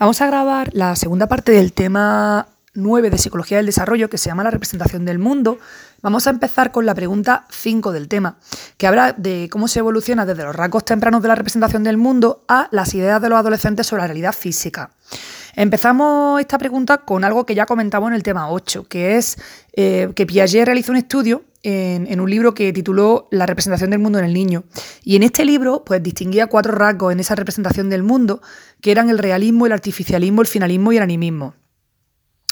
Vamos a grabar la segunda parte del tema 9 de Psicología del Desarrollo que se llama la representación del mundo. Vamos a empezar con la pregunta 5 del tema, que habla de cómo se evoluciona desde los rasgos tempranos de la representación del mundo a las ideas de los adolescentes sobre la realidad física. Empezamos esta pregunta con algo que ya comentamos en el tema 8, que es eh, que Piaget realizó un estudio en, un libro que tituló La representación del mundo en el niño. Y en este libro, pues distinguía cuatro rasgos en esa representación del mundo, que eran el realismo, el artificialismo, el finalismo y el animismo.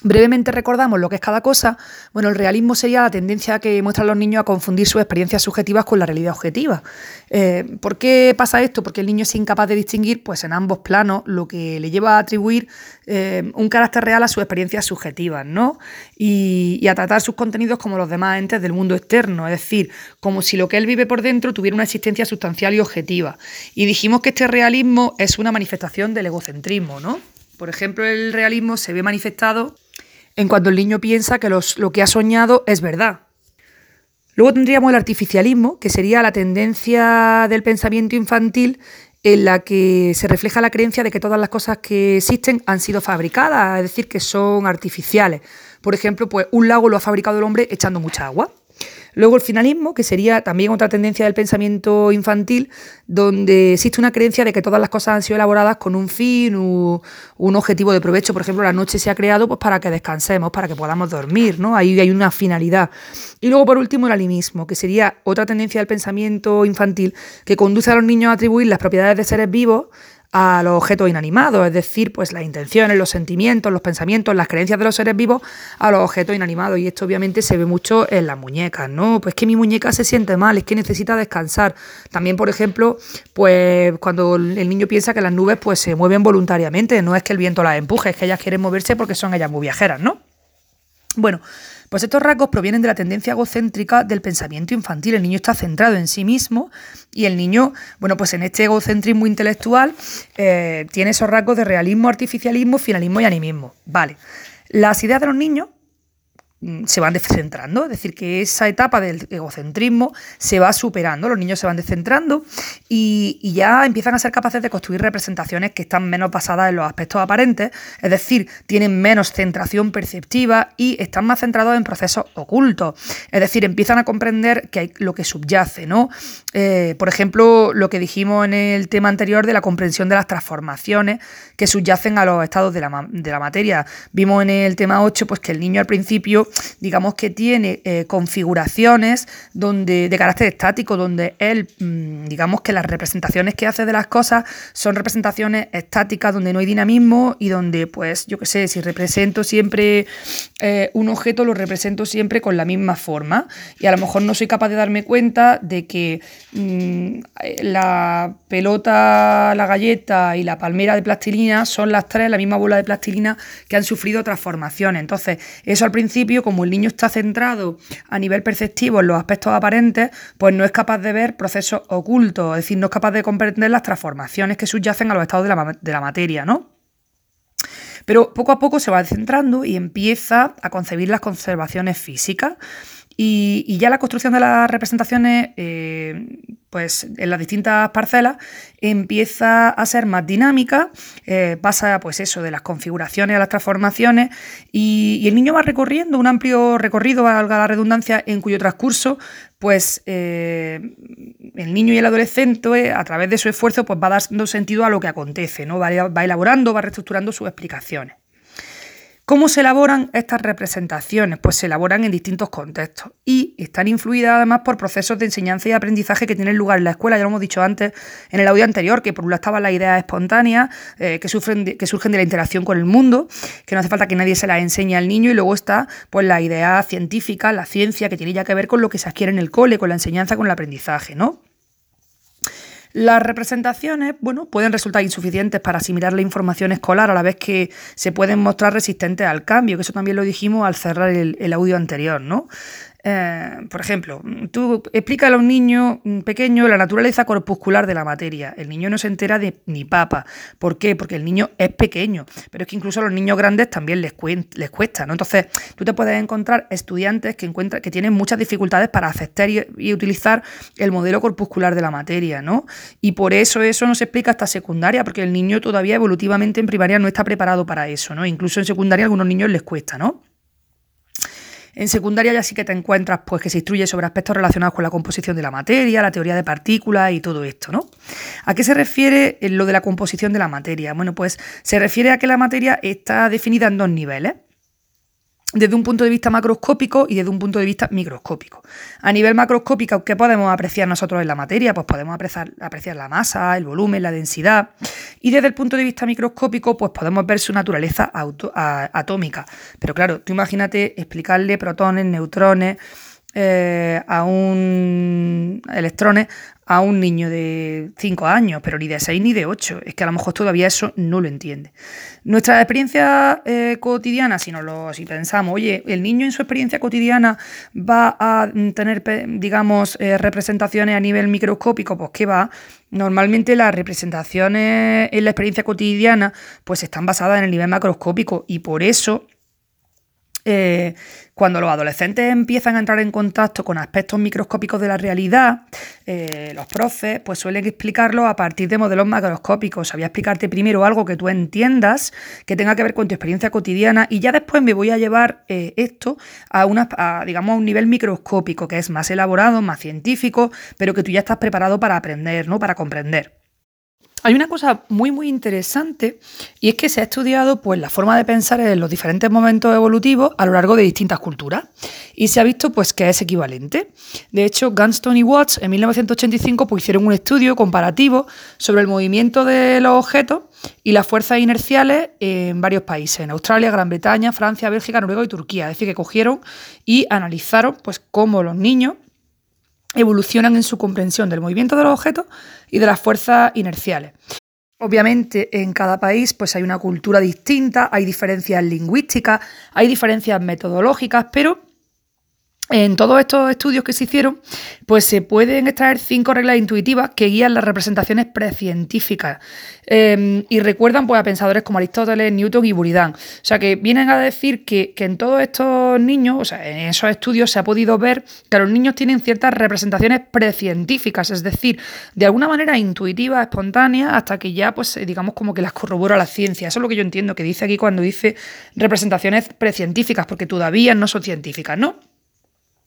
Brevemente recordamos lo que es cada cosa. Bueno, el realismo sería la tendencia que muestran los niños a confundir sus experiencias subjetivas con la realidad objetiva. Eh, ¿Por qué pasa esto? Porque el niño es incapaz de distinguir, pues en ambos planos, lo que le lleva a atribuir eh, un carácter real a sus experiencias subjetivas, ¿no? Y, y, a tratar sus contenidos como los demás entes del mundo externo, es decir, como si lo que él vive por dentro tuviera una existencia sustancial y objetiva. Y dijimos que este realismo es una manifestación del egocentrismo, ¿no? Por ejemplo, el realismo se ve manifestado en cuanto el niño piensa que lo que ha soñado es verdad. Luego tendríamos el artificialismo, que sería la tendencia del pensamiento infantil en la que se refleja la creencia de que todas las cosas que existen han sido fabricadas, es decir, que son artificiales. Por ejemplo, pues un lago lo ha fabricado el hombre echando mucha agua. Luego el finalismo, que sería también otra tendencia del pensamiento infantil, donde existe una creencia de que todas las cosas han sido elaboradas con un fin, un, un objetivo de provecho. Por ejemplo, la noche se ha creado pues, para que descansemos, para que podamos dormir, ¿no? Ahí hay una finalidad. Y luego, por último, el animismo, que sería otra tendencia del pensamiento infantil que conduce a los niños a atribuir las propiedades de seres vivos a los objetos inanimados, es decir, pues las intenciones, los sentimientos, los pensamientos, las creencias de los seres vivos a los objetos inanimados. Y esto obviamente se ve mucho en las muñecas, ¿no? Pues que mi muñeca se siente mal, es que necesita descansar. También, por ejemplo, pues cuando el niño piensa que las nubes pues se mueven voluntariamente, no es que el viento las empuje, es que ellas quieren moverse porque son ellas muy viajeras, ¿no? Bueno, pues estos rasgos provienen de la tendencia egocéntrica del pensamiento infantil. El niño está centrado en sí mismo y el niño, bueno, pues en este egocentrismo intelectual eh, tiene esos rasgos de realismo, artificialismo, finalismo y animismo. Vale. Las ideas de los niños se van descentrando, es decir, que esa etapa del egocentrismo se va superando, los niños se van descentrando y, ya empiezan a ser capaces de construir representaciones que están menos basadas en los aspectos aparentes, es decir, tienen menos centración perceptiva y están más centrados en procesos ocultos, es decir, empiezan a comprender que hay lo que subyace, ¿no? Eh, por ejemplo, lo que dijimos en el tema anterior de la comprensión de las transformaciones que subyacen a los estados de la, de la materia. Vimos en el tema 8 pues, que el niño al principio digamos que tiene eh, configuraciones donde, de carácter estático, donde él, mm, digamos que las representaciones que hace de las cosas son representaciones estáticas, donde no hay dinamismo y donde, pues, yo qué sé, si represento siempre eh, un objeto, lo represento siempre con la misma forma. Y a lo mejor no soy capaz de darme cuenta de que mm, la pelota, la galleta y la palmera de plastilina son las tres, la misma bola de plastilina que han sufrido transformaciones. Entonces, eso al principio como el niño está centrado a nivel perceptivo en los aspectos aparentes, pues no es capaz de ver procesos ocultos, es decir, no es capaz de comprender las transformaciones que subyacen a los estados de la, de la materia, ¿no? Pero poco a poco se va centrando y empieza a concebir las conservaciones físicas. Y, ya la construcción de las representaciones, eh, pues en las distintas parcelas, empieza a ser más dinámica, eh, pasa pues eso de las configuraciones a las transformaciones, y, el niño va recorriendo un amplio recorrido, valga la redundancia, en cuyo transcurso, pues eh, el niño y el adolescente, a través de su esfuerzo, pues va dando sentido a lo que acontece, ¿no? va, va elaborando, va reestructurando sus explicaciones. ¿Cómo se elaboran estas representaciones? Pues se elaboran en distintos contextos y están influidas además por procesos de enseñanza y aprendizaje que tienen lugar en la escuela. Ya lo hemos dicho antes en el audio anterior, que por un lado estaban las ideas espontáneas eh, que, que surgen de la interacción con el mundo, que no hace falta que nadie se las enseñe al niño, y luego está pues la idea científica, la ciencia, que tiene ya que ver con lo que se adquiere en el cole, con la enseñanza, con el aprendizaje, ¿no? Las representaciones, bueno, pueden resultar insuficientes para asimilar la información escolar a la vez que se pueden mostrar resistentes al cambio, que eso también lo dijimos al cerrar el, audio anterior, ¿no? Eh, por ejemplo, tú explica a un niño pequeño la naturaleza corpuscular de la materia. El niño no se entera de ni papa. ¿Por qué? Porque el niño es pequeño. Pero es que incluso a los niños grandes también les, les cuesta, ¿no? Entonces, tú te puedes encontrar estudiantes que, encuentran, que tienen muchas dificultades para aceptar y, y, utilizar el modelo corpuscular de la materia, ¿no? Y por eso eso no se explica hasta secundaria, porque el niño todavía evolutivamente en primaria no está preparado para eso, ¿no? Incluso en secundaria a algunos niños les cuesta, ¿no? En secundaria ya sí que te encuentras pues que se instruye sobre aspectos relacionados con la composición de la materia, la teoría de partículas y todo esto, ¿no? ¿A qué se refiere lo de la composición de la materia? Bueno, pues se refiere a que la materia está definida en dos niveles desde un punto de vista macroscópico y desde un punto de vista microscópico. A nivel macroscópico, ¿qué podemos apreciar nosotros en la materia? Pues podemos apreciar, apreciar, la masa, el volumen, la densidad. Y desde el punto de vista microscópico, pues podemos ver su naturaleza atómica. Pero claro, tú imagínate explicarle protones, neutrones, eh, a un electrones a un niño de 5 años, pero ni de 6 ni de 8. Es que a lo mejor todavía eso no lo entiende. Nuestra experiencia eh, cotidiana, si, no lo, si pensamos, oye, el niño en su experiencia cotidiana va a tener, digamos, eh, representaciones a nivel microscópico, pues ¿qué va? Normalmente las representaciones en la experiencia cotidiana pues están basadas en el nivel macroscópico y por eso cuando los adolescentes empiezan a entrar en contacto con aspectos microscópicos de la realidad, eh, los profes pues suelen explicarlo a partir de modelos macroscópicos. Sabía explicarte primero algo que tú entiendas, que tenga que ver con tu experiencia cotidiana, y ya después me voy a llevar eh, esto a, una, digamos, a un nivel microscópico, que es más elaborado, más científico, pero que tú ya estás preparado para aprender, ¿no? Para comprender. Hay una cosa muy muy interesante y es que se ha estudiado pues la forma de pensar en los diferentes momentos evolutivos a lo largo de distintas culturas y se ha visto pues que es equivalente. De hecho, Gunston y Watts en 1985 pues, hicieron un estudio comparativo sobre el movimiento de los objetos y las fuerzas inerciales en varios países, en Australia, Gran Bretaña, Francia, Bélgica, Noruega y Turquía. Es decir, que cogieron y analizaron pues cómo los niños evolucionan en su comprensión del movimiento de los objetos y de las fuerzas inerciales. Obviamente en cada país pues hay una cultura distinta, hay diferencias lingüísticas, hay diferencias metodológicas, pero en todos estos estudios que se hicieron, pues se pueden extraer cinco reglas intuitivas que guían las representaciones precientíficas em, y recuerdan pues, a pensadores como Aristóteles, Newton y Buridan. O sea, que vienen a decir que, en todos estos niños, o sea, en esos estudios se ha podido ver que los niños tienen ciertas representaciones precientíficas, es decir, de alguna manera intuitivas, espontáneas, hasta que ya, pues, digamos, como que las corrobora la ciencia. Eso es lo que yo entiendo que dice aquí cuando dice representaciones precientíficas, porque todavía no son científicas, ¿no?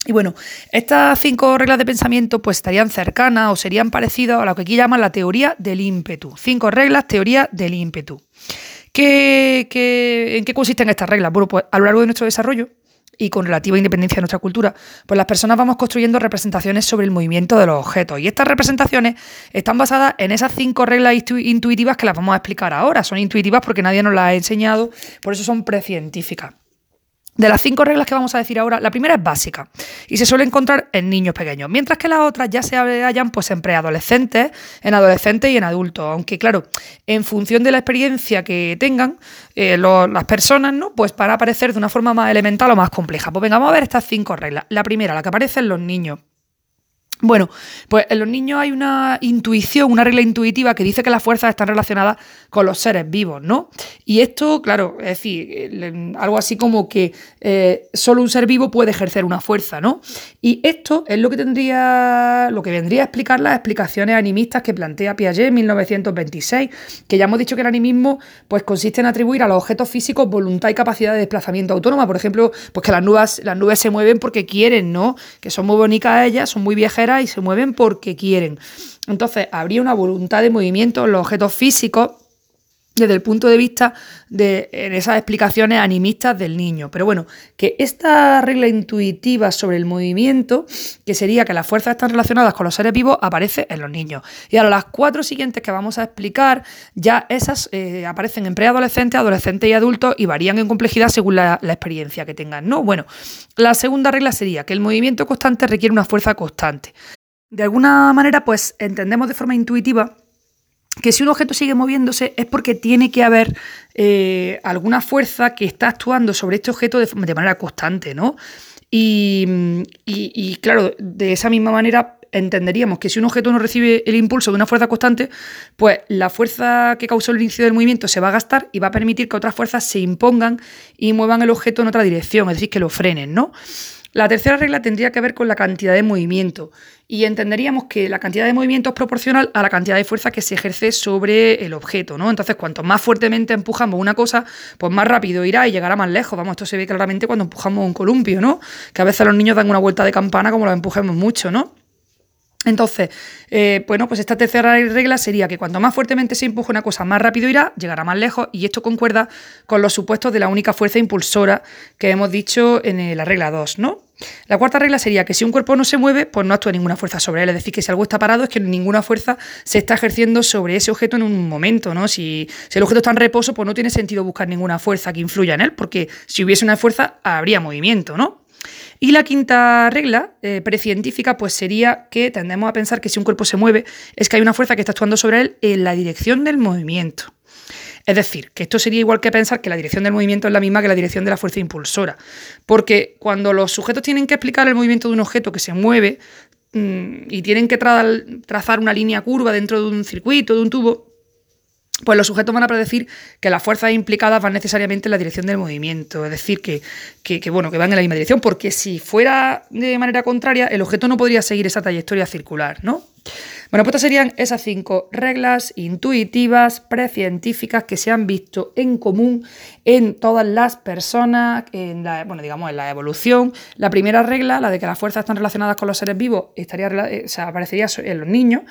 Y bueno, estas cinco reglas de pensamiento pues estarían cercanas o serían parecidas a lo que aquí llaman la teoría del ímpetu. Cinco reglas, teoría del ímpetu. ¿Qué, en qué consisten estas reglas? Bueno, pues a lo largo de nuestro desarrollo y con relativa independencia de nuestra cultura, pues las personas vamos construyendo representaciones sobre el movimiento de los objetos. Y estas representaciones están basadas en esas cinco reglas intuitivas que las vamos a explicar ahora. Son intuitivas porque nadie nos las ha enseñado, por eso son precientíficas. De las cinco reglas que vamos a decir ahora, la primera es básica y se suele encontrar en niños pequeños, mientras que las otras ya se hallan pues, en preadolescentes, en adolescentes y en adultos. Aunque, claro, en función de la experiencia que tengan eh, las personas, ¿no? pues para aparecer de una forma más elemental o más compleja. Pues venga, vamos a ver estas cinco reglas. La primera, la que aparece en los niños. Bueno, pues en los niños hay una intuición, una regla intuitiva que dice que las fuerzas están relacionadas con los seres vivos, ¿no? Y esto, claro, es decir, algo así como que eh, solo un ser vivo puede ejercer una fuerza, ¿no? Y esto es lo que tendría, lo que vendría a explicar las explicaciones animistas que plantea Piaget en 1926, que ya hemos dicho que el animismo pues consiste en atribuir a los objetos físicos voluntad y capacidad de desplazamiento autónoma, por ejemplo, pues que las nubes, las nubes se mueven porque quieren, ¿no? Que son muy bonitas ellas, son muy viajeras y se mueven porque quieren. Entonces, habría una voluntad de movimiento en los objetos físicos desde el punto de vista de esas explicaciones animistas del niño. Pero bueno, que esta regla intuitiva sobre el movimiento, que sería que las fuerzas están relacionadas con los seres vivos, aparece en los niños. Y ahora las cuatro siguientes que vamos a explicar, ya esas eh, aparecen en preadolescentes, adolescentes y adultos y varían en complejidad según la, la experiencia que tengan. No, bueno, la segunda regla sería que el movimiento constante requiere una fuerza constante. De alguna manera, pues entendemos de forma intuitiva que si un objeto sigue moviéndose es porque tiene que haber eh, alguna fuerza que está actuando sobre este objeto de, manera constante, ¿no? Y, y, claro, de esa misma manera entenderíamos que si un objeto no recibe el impulso de una fuerza constante, pues la fuerza que causó el inicio del movimiento se va a gastar y va a permitir que otras fuerzas se impongan y muevan el objeto en otra dirección, es decir, que lo frenen, ¿no? La tercera regla tendría que ver con la cantidad de movimiento y entenderíamos que la cantidad de movimiento es proporcional a la cantidad de fuerza que se ejerce sobre el objeto, ¿no? Entonces, cuanto más fuertemente empujamos una cosa, pues más rápido irá y llegará más lejos. Vamos, esto se ve claramente cuando empujamos un columpio, ¿no? Que a veces los niños dan una vuelta de campana como lo empujemos mucho, ¿no? Entonces, eh, bueno, pues esta tercera regla sería que cuanto más fuertemente se empuje una cosa, más rápido irá, llegará más lejos, y esto concuerda con los supuestos de la única fuerza impulsora que hemos dicho en eh, la regla 2, ¿no? La cuarta regla sería que si un cuerpo no se mueve, pues no actúa ninguna fuerza sobre él. Es decir, que si algo está parado es que ninguna fuerza se está ejerciendo sobre ese objeto en un momento, ¿no? Si, el objeto está en reposo, pues no tiene sentido buscar ninguna fuerza que influya en él, porque si hubiese una fuerza, habría movimiento, ¿no? Y la quinta regla eh, precientífica pues sería que tendemos a pensar que si un cuerpo se mueve es que hay una fuerza que está actuando sobre él en la dirección del movimiento. Es decir, que esto sería igual que pensar que la dirección del movimiento es la misma que la dirección de la fuerza impulsora. Porque cuando los sujetos tienen que explicar el movimiento de un objeto que se mueve mm, y tienen que trazar una línea curva dentro de un circuito, de un tubo, pues los sujetos van a predecir que las fuerzas implicadas van necesariamente en la dirección del movimiento, es decir, que, que, bueno, que van en la misma dirección, porque si fuera de manera contraria, el objeto no podría seguir esa trayectoria circular, ¿no? Bueno, pues estas serían esas cinco reglas intuitivas, precientíficas que se han visto en común en todas las personas, en la, bueno, digamos, en la evolución. La primera regla, la de que las fuerzas están relacionadas con los seres vivos, estaría, eh, aparecería en los niños.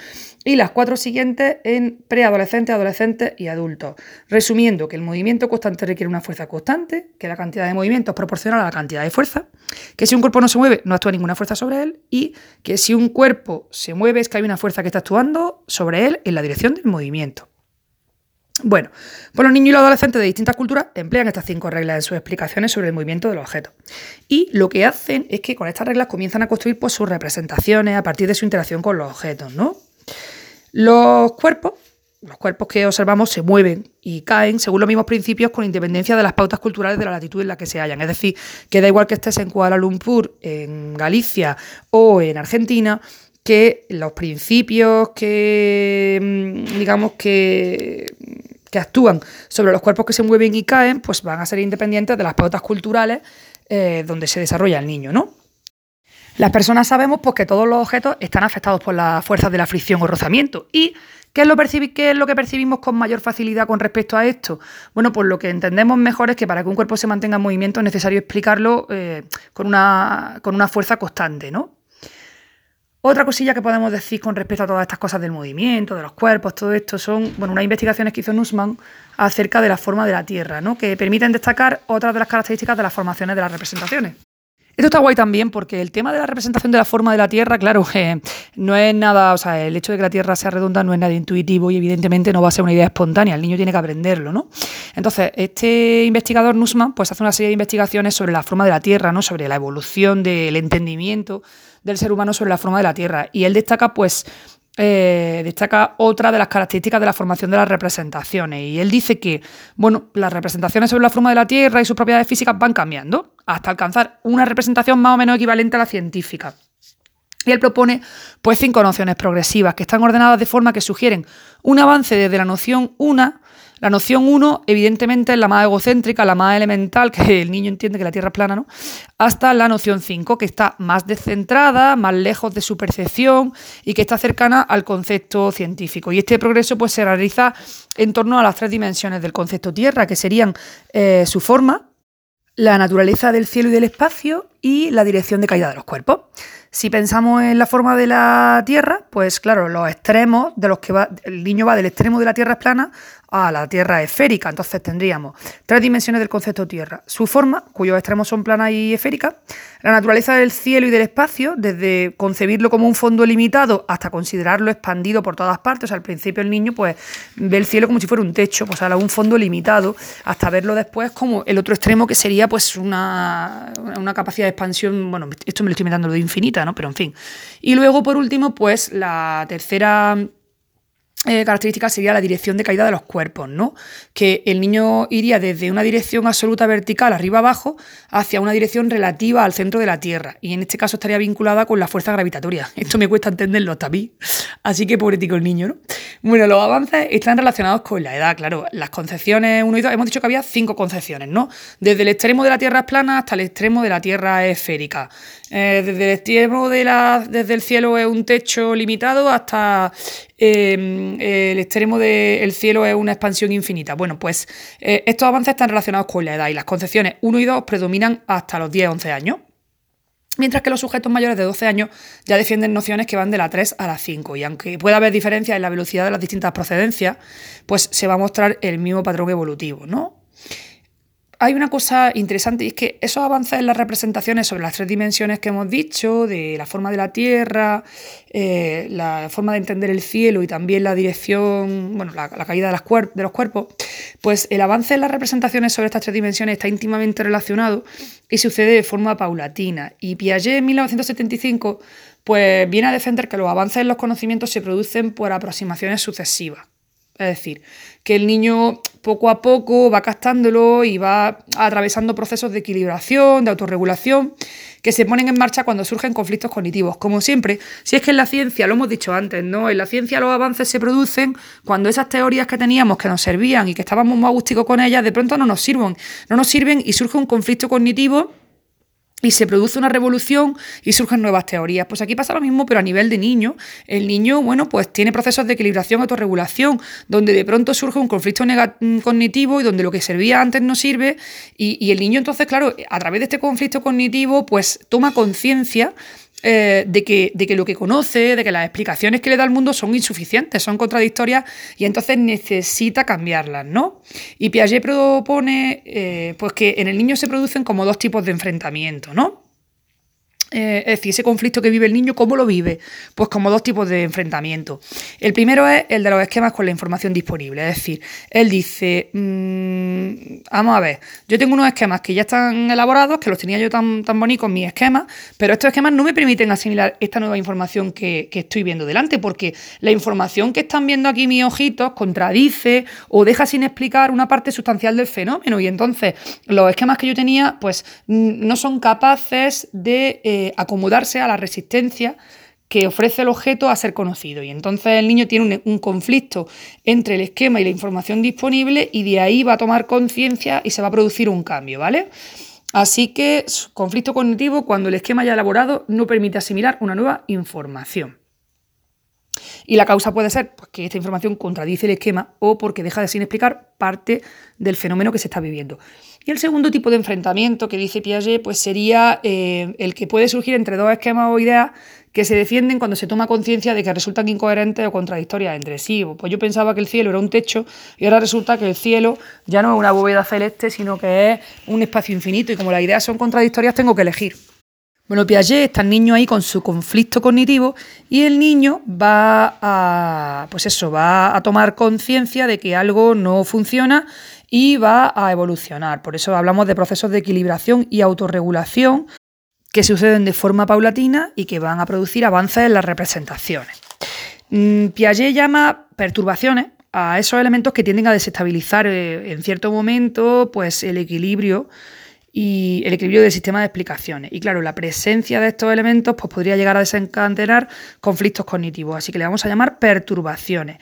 Y las cuatro siguientes en preadolescentes, adolescentes y adultos. Resumiendo, que el movimiento constante requiere una fuerza constante, que la cantidad de movimiento es proporcional a la cantidad de fuerza, que si un cuerpo no se mueve, no actúa ninguna fuerza sobre él, y que si un cuerpo se mueve es que hay una fuerza que está actuando sobre él en la dirección del movimiento. Bueno, pues los niños y los adolescentes de distintas culturas emplean estas cinco reglas en sus explicaciones sobre el movimiento de los objetos. Y lo que hacen es que con estas reglas comienzan a construir pues, sus representaciones a partir de su interacción con los objetos, ¿no? Los cuerpos, los cuerpos que observamos se mueven y caen según los mismos principios con independencia de las pautas culturales de la latitud en la que se hallan. Es decir, que da igual que estés en Kuala Lumpur, en Galicia o en Argentina, que los principios que, mm, digamos, que, que actúan sobre los cuerpos que se mueven y caen, pues van a ser independientes de las pautas culturales eh, donde se desarrolla el niño, ¿no? Las personas sabemos pues, que todos los objetos están afectados por las fuerzas de la fricción o rozamiento. ¿Y qué es, lo que percibimos con mayor facilidad con respecto a esto? Bueno, pues lo que entendemos mejor es que para que un cuerpo se mantenga en movimiento es necesario explicarlo eh, con, una, con una fuerza constante, ¿no? Otra cosilla que podemos decir con respecto a todas estas cosas del movimiento, de los cuerpos, todo esto, son bueno, unas investigaciones que hizo Nussmann acerca de la forma de la Tierra, ¿no? que permiten destacar otras de las características de las formaciones de las representaciones. Esto está guay también porque el tema de la representación de la forma de la Tierra, claro, eh, no es nada, o sea, el hecho de que la Tierra sea redonda no es nada intuitivo y evidentemente no va a ser una idea espontánea, el niño tiene que aprenderlo, ¿no? Entonces, este investigador Nussmann pues hace una serie de investigaciones sobre la forma de la Tierra, ¿no? Sobre la evolución del entendimiento del ser humano sobre la forma de la Tierra. Y él destaca, pues, eh, destaca otra de las características de la formación de las representaciones. Y él dice que, bueno, las representaciones sobre la forma de la Tierra y sus propiedades físicas van cambiando hasta alcanzar una representación más o menos equivalente a la científica. Y él propone pues cinco nociones progresivas que están ordenadas de forma que sugieren un avance desde la noción una la noción 1, evidentemente, es la más egocéntrica, la más elemental, que el niño entiende que la Tierra es plana, ¿no? Hasta la noción 5, que está más descentrada, más lejos de su percepción y que está cercana al concepto científico. Y este progreso pues, se realiza en torno a las tres dimensiones del concepto Tierra, que serían eh, su forma, la naturaleza del cielo y del espacio y la dirección de caída de los cuerpos. Si pensamos en la forma de la Tierra, pues claro, los extremos de los que va, el niño va del extremo de la Tierra es plana a la Tierra esférica. Entonces tendríamos tres dimensiones del concepto Tierra. Su forma, cuyos extremos son planas y esféricas, la naturaleza del cielo y del espacio, desde concebirlo como un fondo limitado hasta considerarlo expandido por todas partes. O sea, al principio el niño pues ve el cielo como si fuera un techo, pues un fondo limitado, hasta verlo después como el otro extremo que sería pues una, una capacidad expansión, bueno, esto me lo estoy metiendo de infinita, ¿no? Pero en fin. Y luego, por último, pues la tercera eh, característica sería la dirección de caída de los cuerpos, ¿no? Que el niño iría desde una dirección absoluta vertical, arriba abajo, hacia una dirección relativa al centro de la Tierra. Y en este caso estaría vinculada con la fuerza gravitatoria. Esto me cuesta entenderlo también. Así que pobrecito el niño, ¿no? Bueno, los avances están relacionados con la edad, claro. Las concepciones 1 y 2, hemos dicho que había cinco concepciones, ¿no? Desde el extremo de la Tierra plana hasta el extremo de la Tierra esférica. Eh, desde el extremo de la, desde el cielo es un techo limitado hasta em, el extremo del cielo es una expansión infinita. Bueno, pues eh, estos avances están relacionados con la edad y las concepciones 1 y 2 predominan hasta los 10-11 años. Mientras que los sujetos mayores de 12 años ya defienden nociones que van de la 3 a la 5. Y aunque pueda haber diferencias en la velocidad de las distintas procedencias, pues se va a mostrar el mismo patrón evolutivo, ¿no? Hay una cosa interesante y es que esos avances en las representaciones sobre las tres dimensiones que hemos dicho, de la forma de la Tierra, eh, la forma de entender el cielo y también la dirección, bueno, la, caída de, de, los cuerpos, pues el avance en las representaciones sobre estas tres dimensiones está íntimamente relacionado y sucede de forma paulatina. Y Piaget en 1975 pues viene a defender que los avances en los conocimientos se producen por aproximaciones sucesivas. Es decir, que el niño poco a poco va captándolo y va atravesando procesos de equilibración, de autorregulación, que se ponen en marcha cuando surgen conflictos cognitivos. Como siempre, si es que en la ciencia, lo hemos dicho antes, ¿no? En la ciencia los avances se producen cuando esas teorías que teníamos que nos servían y que estábamos muy agústicos con ellas, de pronto no nos sirven. No nos sirven y surge un conflicto cognitivo y se produce una revolución y surgen nuevas teorías. Pues aquí pasa lo mismo, pero a nivel de niño. El niño, bueno, pues tiene procesos de equilibración, autorregulación, donde de pronto surge un conflicto mm, cognitivo y donde lo que servía antes no sirve. Y, y el niño, entonces, claro, a través de este conflicto cognitivo, pues toma conciencia eh, de, que, de que lo que conoce, de que las explicaciones que le da al mundo son insuficientes, son contradictorias y entonces necesita cambiarlas, ¿no? Y Piaget propone eh, pues que en el niño se producen como dos tipos de enfrentamiento, ¿no? Eh, es decir, ese conflicto que vive el niño, ¿cómo lo vive? Pues como dos tipos de enfrentamiento. El primero es el de los esquemas con la información disponible. Es decir, él dice, mm, vamos a ver, yo tengo unos esquemas que ya están elaborados, que los tenía yo tan, tan bonitos, mis esquemas, pero estos esquemas no me permiten asimilar esta nueva información que, que estoy viendo delante, porque la información que están viendo aquí mis ojitos contradice o deja sin explicar una parte sustancial del fenómeno. Y entonces los esquemas que yo tenía, pues no son capaces de... Eh, acomodarse a la resistencia que ofrece el objeto a ser conocido. Y entonces el niño tiene un, conflicto entre el esquema y la información disponible y de ahí va a tomar conciencia y se va a producir un cambio, ¿vale? Así que conflicto cognitivo cuando el esquema ya elaborado no permite asimilar una nueva información. Y la causa puede ser pues, que esta información contradice el esquema o porque deja de sin explicar parte del fenómeno que se está viviendo. Y el segundo tipo de enfrentamiento que dice Piaget pues sería eh, el que puede surgir entre dos esquemas o ideas que se defienden cuando se toma conciencia de que resultan incoherentes o contradictorias entre sí. Pues yo pensaba que el cielo era un techo y ahora resulta que el cielo ya no es una bóveda celeste, sino que es un espacio infinito y como las ideas son contradictorias tengo que elegir. Bueno, Piaget está el niño ahí con su conflicto cognitivo y el niño va a, pues eso, va a tomar conciencia de que algo no funciona y va a evolucionar. Por eso hablamos de procesos de equilibración y autorregulación que suceden de forma paulatina y que van a producir avances en las representaciones. Mm, Piaget llama perturbaciones a esos elementos que tienden a desestabilizar eh, en cierto momento pues, el equilibrio y el equilibrio del sistema de explicaciones. Y claro, la presencia de estos elementos pues, podría llegar a desencadenar conflictos cognitivos, así que le vamos a llamar perturbaciones.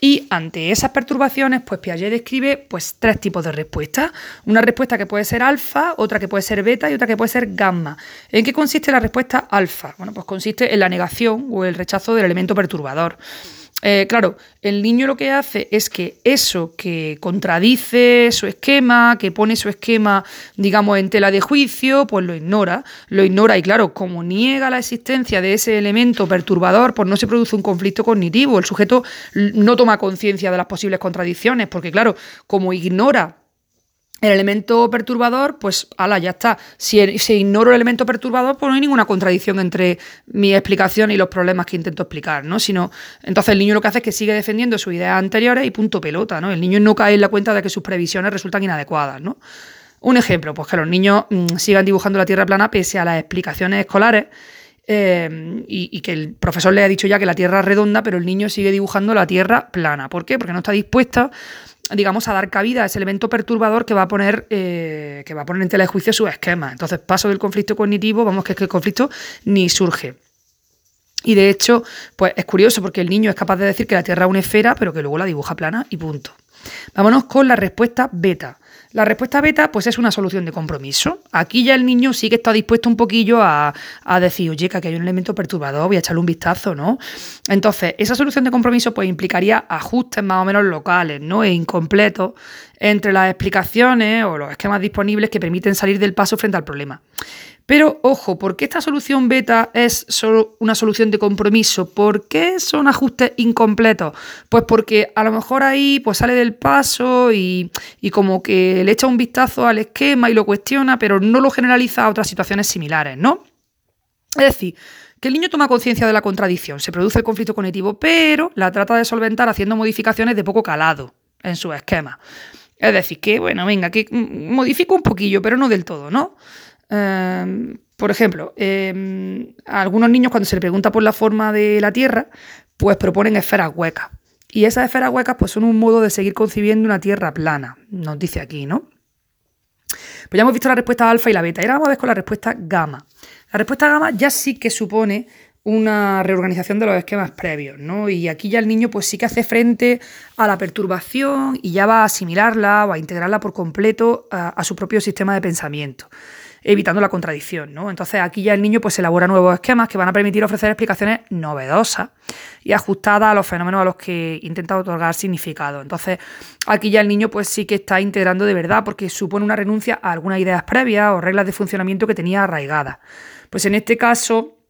Y ante esas perturbaciones, pues Piaget describe pues, tres tipos de respuestas. Una respuesta que puede ser alfa, otra que puede ser beta y otra que puede ser gamma. ¿En qué consiste la respuesta alfa? Bueno, pues consiste en la negación o el rechazo del elemento perturbador. Eh, claro, el niño lo que hace es que eso que contradice su esquema, que pone su esquema, digamos, en tela de juicio, pues lo ignora. Lo ignora y claro, como niega la existencia de ese elemento perturbador, pues no se produce un conflicto cognitivo. El sujeto no toma conciencia de las posibles contradicciones, porque claro, como ignora el elemento perturbador, pues ala, ya está. Si se ignoro el elemento perturbador, pues no hay ninguna contradicción entre mi explicación y los problemas que intento explicar, ¿no? Sino, entonces el niño lo que hace es que sigue defendiendo sus ideas anteriores y punto pelota, ¿no? El niño no cae en la cuenta de que sus previsiones resultan inadecuadas, ¿no? Un ejemplo, pues que los niños mm, sigan dibujando la Tierra plana pese a las explicaciones escolares eh, y, que el profesor le ha dicho ya que la Tierra es redonda, pero el niño sigue dibujando la Tierra plana. ¿Por qué? Porque no está dispuesta digamos, a dar cabida a ese elemento perturbador que va a poner, eh, que va a poner en tela de juicio su esquema. Entonces, paso del conflicto cognitivo, vamos que es que el conflicto ni surge. Y de hecho, pues es curioso porque el niño es capaz de decir que la Tierra es una esfera, pero que luego la dibuja plana y punto. Vámonos con la respuesta beta. La respuesta beta, pues es una solución de compromiso. Aquí ya el niño sí que está dispuesto un poquillo a, decir, oye, que aquí hay un elemento perturbador, voy a echarle un vistazo, ¿no? Entonces, esa solución de compromiso, pues implicaría ajustes más o menos locales, ¿no? E incompletos entre las explicaciones o los esquemas disponibles que permiten salir del paso frente al problema. Pero ojo, ¿por qué esta solución beta es solo una solución de compromiso? ¿Por qué son ajustes incompletos? Pues porque a lo mejor ahí pues sale del paso y, como que le echa un vistazo al esquema y lo cuestiona, pero no lo generaliza a otras situaciones similares, ¿no? Es decir, que el niño toma conciencia de la contradicción, se produce el conflicto cognitivo, pero la trata de solventar haciendo modificaciones de poco calado en su esquema. Es decir, que, bueno, venga, que modifico un poquillo, pero no del todo, ¿no? Em, por ejemplo, em, a algunos niños cuando se les pregunta por la forma de la Tierra, pues proponen esferas huecas. Y esas esferas huecas pues son un modo de seguir concibiendo una Tierra plana, nos dice aquí, ¿no? Pues ya hemos visto la respuesta alfa y la beta. Y ahora vamos a ver con la respuesta gamma. La respuesta gamma ya sí que supone una reorganización de los esquemas previos, ¿no? Y aquí ya el niño pues sí que hace frente a la perturbación y ya va a asimilarla o a integrarla por completo a su propio sistema de pensamiento evitando la contradicción. ¿no? Entonces aquí ya el niño pues elabora nuevos esquemas que van a permitir ofrecer explicaciones novedosas y ajustadas a los fenómenos a los que intenta otorgar significado. Entonces aquí ya el niño pues sí que está integrando de verdad porque supone una renuncia a algunas ideas previas o reglas de funcionamiento que tenía arraigadas. Pues en este caso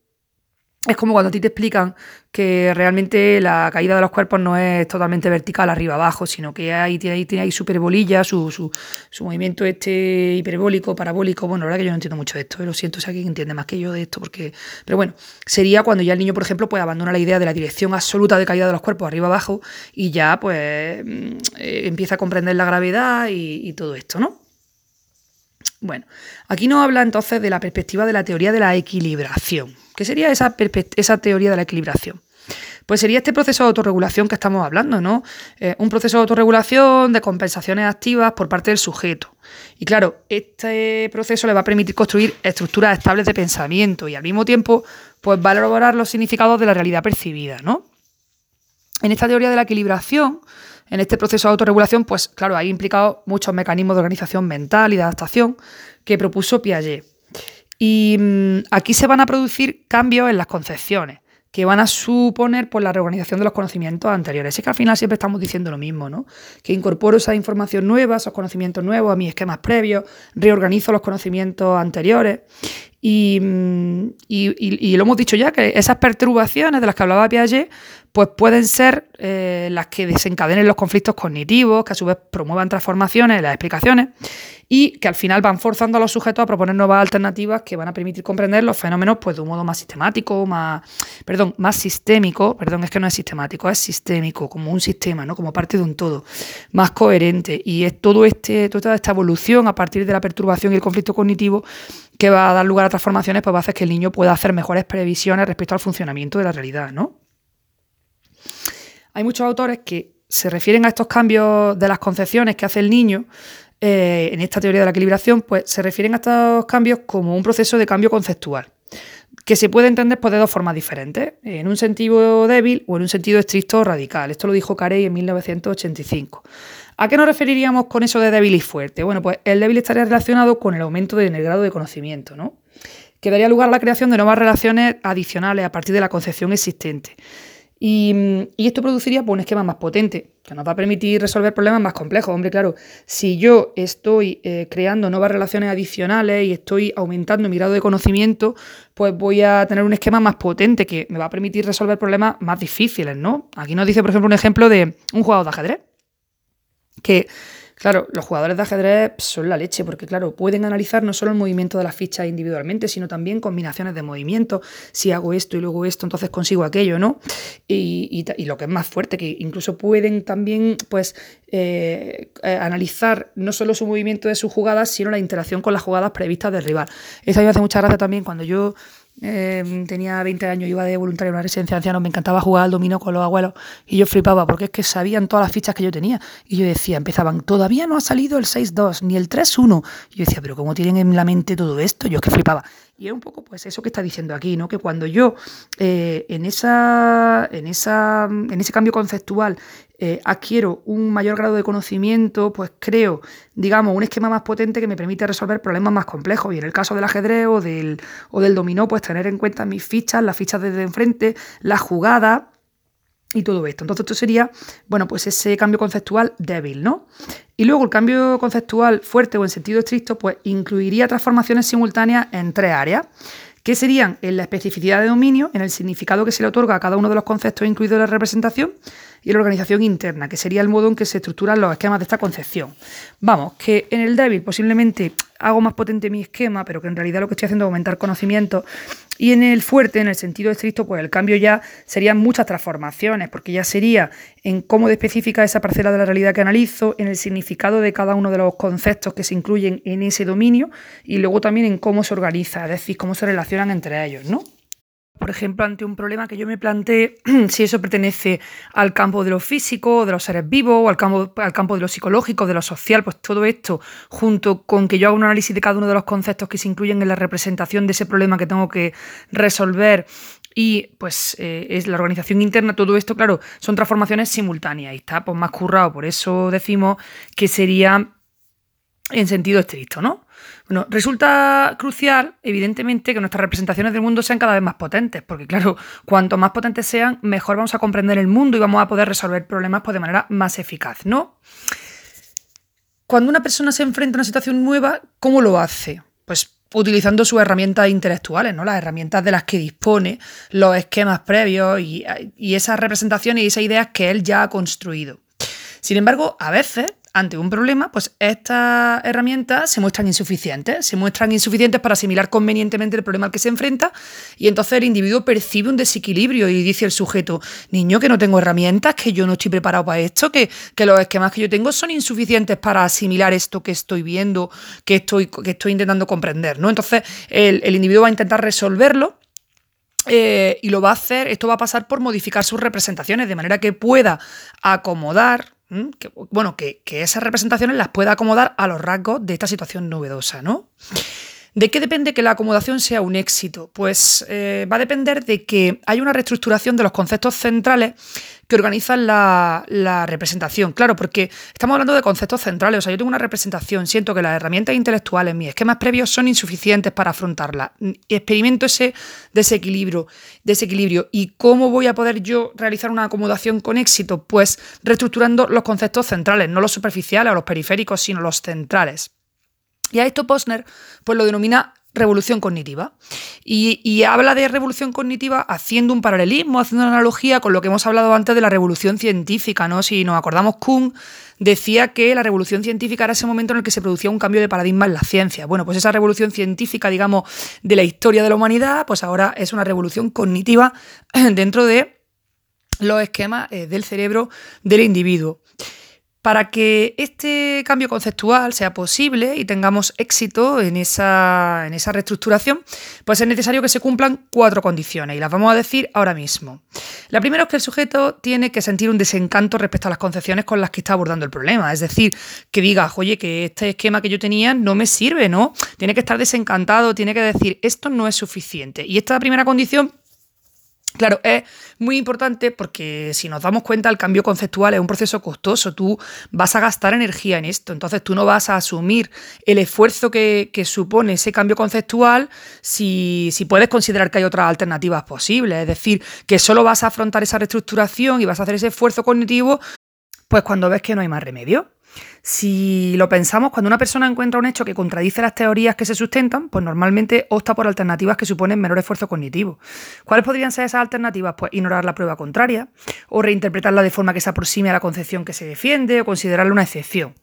es como cuando a ti te explican que realmente la caída de los cuerpos no es totalmente vertical arriba abajo, sino que hay, tiene, tiene ahí su hiperbolilla, su, su, movimiento este hiperbólico, parabólico. Bueno, la verdad que yo no entiendo mucho de esto, eh, lo siento si alguien entiende más que yo de esto, porque. Pero bueno, sería cuando ya el niño, por ejemplo, pues abandona la idea de la dirección absoluta de caída de los cuerpos arriba abajo y ya pues mm, eh, empieza a comprender la gravedad y todo esto, ¿no? Bueno, aquí nos habla entonces de la perspectiva de la teoría de la equilibración. ¿Qué sería esa, teoría de la equilibración? Pues sería este proceso de autorregulación que estamos hablando, ¿no? Eh, un proceso de autorregulación, de compensaciones activas por parte del sujeto. Y claro, este proceso le va a permitir construir estructuras estables de pensamiento y al mismo tiempo, pues va a elaborar los significados de la realidad percibida, ¿no? En esta teoría de la equilibración, en este proceso de autorregulación, pues claro, hay implicado muchos mecanismos de organización mental y de adaptación que propuso Piaget. Y mm, aquí se van a producir cambios en las concepciones que van a suponer pues, la reorganización de los conocimientos anteriores. Es que al final siempre estamos diciendo lo mismo, ¿no? Que incorporo esa información nueva, esos conocimientos nuevos a mis esquemas previos, reorganizo los conocimientos anteriores. Y, mm, y, lo hemos dicho ya, que esas perturbaciones de las que hablaba Piaget, pues pueden ser eh, las que desencadenen los conflictos cognitivos, que a su vez promuevan transformaciones en las explicaciones y que al final van forzando a los sujetos a proponer nuevas alternativas que van a permitir comprender los fenómenos pues, de un modo más sistemático, más, perdón, más sistémico, perdón, es que no es sistemático, es sistémico, como un sistema, ¿no? como parte de un todo, más coherente. Y es todo este, toda esta evolución a partir de la perturbación y el conflicto cognitivo que va a dar lugar a transformaciones, pues va a hacer que el niño pueda hacer mejores previsiones respecto al funcionamiento de la realidad, ¿no? Hay muchos autores que se refieren a estos cambios de las concepciones que hace el niño eh, en esta teoría de la equilibración, pues se refieren a estos cambios como un proceso de cambio conceptual, que se puede entender pues, de dos formas diferentes, en un sentido débil o en un sentido estricto o radical. Esto lo dijo Carey en 1985. ¿A qué nos referiríamos con eso de débil y fuerte? Bueno, pues el débil estaría relacionado con el aumento del grado de conocimiento, ¿no? Que daría lugar a la creación de nuevas relaciones adicionales a partir de la concepción existente. Y, esto produciría pues, un esquema más potente, que nos va a permitir resolver problemas más complejos. Hombre, claro, si yo estoy eh, creando nuevas relaciones adicionales y estoy aumentando mi grado de conocimiento, pues voy a tener un esquema más potente que me va a permitir resolver problemas más difíciles, ¿no? Aquí nos dice, por ejemplo, un ejemplo de un jugador de ajedrez que Claro, los jugadores de ajedrez son la leche, porque claro, pueden analizar no solo el movimiento de las fichas individualmente, sino también combinaciones de movimientos. Si hago esto y luego esto, entonces consigo aquello, ¿no? Y, lo que es más fuerte, que incluso pueden también, pues, eh, eh, analizar no solo su movimiento de sus jugadas, sino la interacción con las jugadas previstas del rival. Eso me hace mucha gracia también cuando yo eh, tenía 20 años, iba de voluntario en una residencia de ancianos, me encantaba jugar al dominó con los abuelos y yo flipaba porque es que sabían todas las fichas que yo tenía. Y yo decía, empezaban, todavía no ha salido el 6-2 ni el 3-1. Y yo decía, pero ¿cómo tienen en la mente todo esto? Yo es que flipaba. Y es un poco pues eso que está diciendo aquí, ¿no? Que cuando yo eh, en, esa, en, esa, en ese cambio conceptual eh, adquiero un mayor grado de conocimiento, pues creo, digamos, un esquema más potente que me permite resolver problemas más complejos. Y en el caso del ajedrez o del, o del dominó, pues tener en cuenta mis fichas, las fichas desde enfrente, las jugadas y todo esto. Entonces esto sería, bueno, pues ese cambio conceptual débil, ¿no? Y luego el cambio conceptual fuerte o en sentido estricto, pues incluiría transformaciones simultáneas en tres áreas que serían en la especificidad de dominio, en el significado que se le otorga a cada uno de los conceptos incluidos en la representación, y la organización interna, que sería el modo en que se estructuran los esquemas de esta concepción. Vamos, que en el débil posiblemente hago más potente mi esquema, pero que en realidad lo que estoy haciendo es aumentar conocimiento. Y en el fuerte, en el sentido estricto, pues el cambio ya serían muchas transformaciones, porque ya sería en cómo de específica esa parcela de la realidad que analizo, en el significado de cada uno de los conceptos que se incluyen en ese dominio, y luego también en cómo se organiza, es decir, cómo se relacionan entre ellos, ¿no? Por ejemplo, ante un problema que yo me planteé, si eso pertenece al campo de lo físico, de los seres vivos, o al campo, al campo de lo psicológico, de lo social, pues todo esto, junto con que yo haga un análisis de cada uno de los conceptos que se incluyen en la representación de ese problema que tengo que resolver y pues eh, es la organización interna, todo esto, claro, son transformaciones simultáneas y está pues, más currado, por eso decimos que sería en sentido estricto, ¿no? Bueno, resulta crucial, evidentemente, que nuestras representaciones del mundo sean cada vez más potentes, porque claro, cuanto más potentes sean, mejor vamos a comprender el mundo y vamos a poder resolver problemas pues, de manera más eficaz, ¿no? Cuando una persona se enfrenta a una situación nueva, ¿cómo lo hace? Pues utilizando sus herramientas intelectuales, ¿no? Las herramientas de las que dispone, los esquemas previos y, y esas representaciones y esas ideas que él ya ha construido. Sin embargo, a veces ante un problema, pues estas herramientas se muestran insuficientes, se muestran insuficientes para asimilar convenientemente el problema al que se enfrenta y entonces el individuo percibe un desequilibrio y dice el sujeto, niño, que no tengo herramientas, que yo no estoy preparado para esto, que, los esquemas que yo tengo son insuficientes para asimilar esto que estoy viendo, que estoy, que estoy intentando comprender, ¿no? Entonces el, el individuo va a intentar resolverlo eh, y lo va a hacer, esto va a pasar por modificar sus representaciones de manera que pueda acomodar bueno, que, esas representaciones las pueda acomodar a los rasgos de esta situación novedosa, ¿no? ¿De qué depende que la acomodación sea un éxito? Pues eh, va a depender de que haya una reestructuración de los conceptos centrales que organizan la, representación. Claro, porque estamos hablando de conceptos centrales. O sea, yo tengo una representación, siento que las herramientas intelectuales, mis esquemas previos son insuficientes para afrontarla. Experimento ese desequilibrio, desequilibrio. ¿Y cómo voy a poder yo realizar una acomodación con éxito? Pues reestructurando los conceptos centrales, no los superficiales o los periféricos, sino los centrales. Y a esto Posner pues lo denomina revolución cognitiva. Y, habla de revolución cognitiva haciendo un paralelismo, haciendo una analogía con lo que hemos hablado antes de la revolución científica. ¿no? Si nos acordamos, Kuhn decía que la revolución científica era ese momento en el que se producía un cambio de paradigma en la ciencia. Bueno, pues esa revolución científica, digamos, de la historia de la humanidad, pues ahora es una revolución cognitiva dentro de los esquemas eh, del cerebro del individuo. Para que este cambio conceptual sea posible y tengamos éxito en esa, en esa reestructuración, pues es necesario que se cumplan cuatro condiciones y las vamos a decir ahora mismo. La primera es que el sujeto tiene que sentir un desencanto respecto a las concepciones con las que está abordando el problema. Es decir, que diga, oye, que este esquema que yo tenía no me sirve, ¿no? Tiene que estar desencantado, tiene que decir, esto no es suficiente. Y esta primera condición Claro, es muy importante porque si nos damos cuenta, el cambio conceptual es un proceso costoso. Tú vas a gastar energía en esto. Entonces tú no vas a asumir el esfuerzo que, supone ese cambio conceptual si, si, puedes considerar que hay otras alternativas posibles. Es decir, que solo vas a afrontar esa reestructuración y vas a hacer ese esfuerzo cognitivo, pues cuando ves que no hay más remedio. Si lo pensamos, cuando una persona encuentra un hecho que contradice las teorías que se sustentan, pues normalmente opta por alternativas que suponen menor esfuerzo cognitivo. ¿Cuáles podrían ser esas alternativas? Pues ignorar la prueba contraria, o reinterpretarla de forma que se aproxime a la concepción que se defiende, o considerarla una excepción.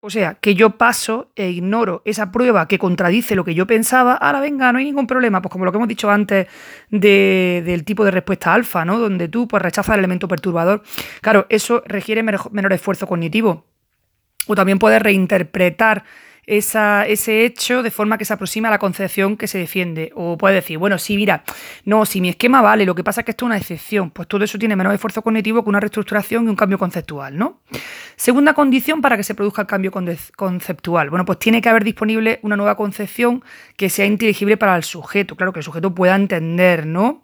O sea, que yo paso e ignoro esa prueba que contradice lo que yo pensaba, ahora venga, no hay ningún problema, pues como lo que hemos dicho antes del tipo de respuesta alfa, ¿no? Donde tú pues, rechazas el elemento perturbador. Claro, eso requiere menor esfuerzo cognitivo o también puedes reinterpretar ese hecho de forma que se aproxima a la concepción que se defiende. O puede decir, bueno, sí, mira, no, si mi esquema vale, lo que pasa es que esto es una excepción. Pues todo eso tiene menos esfuerzo cognitivo que una reestructuración y un cambio conceptual, ¿no? Segunda condición para que se produzca el cambio conceptual. Bueno, pues tiene que haber disponible una nueva concepción que sea inteligible para el sujeto. Claro, que el sujeto pueda entender, ¿no?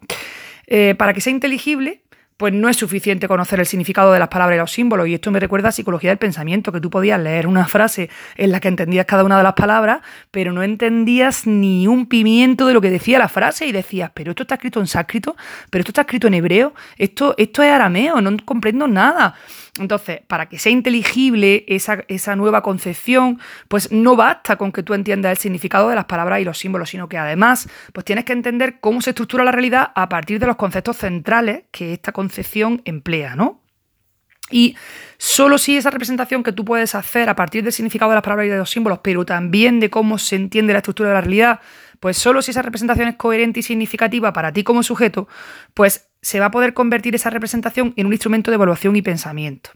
Eh, para que sea inteligible, pues no es suficiente conocer el significado de las palabras y los símbolos. Y esto me recuerda a psicología del pensamiento, que tú podías leer una frase en la que entendías cada una de las palabras, pero no entendías ni un pimiento de lo que decía la frase y decías, pero esto está escrito en sánscrito, pero esto está escrito en hebreo, esto, esto es arameo, no comprendo nada. Entonces, para que sea inteligible esa, esa, nueva concepción, pues no basta con que tú entiendas el significado de las palabras y los símbolos, sino que además, pues tienes que entender cómo se estructura la realidad a partir de los conceptos centrales que esta concepción emplea, ¿no? Y solo si esa representación que tú puedes hacer a partir del significado de las palabras y de los símbolos, pero también de cómo se entiende la estructura de la realidad, pues solo si esa representación es coherente y significativa para ti como sujeto, pues se va a poder convertir esa representación en un instrumento de evaluación y pensamiento.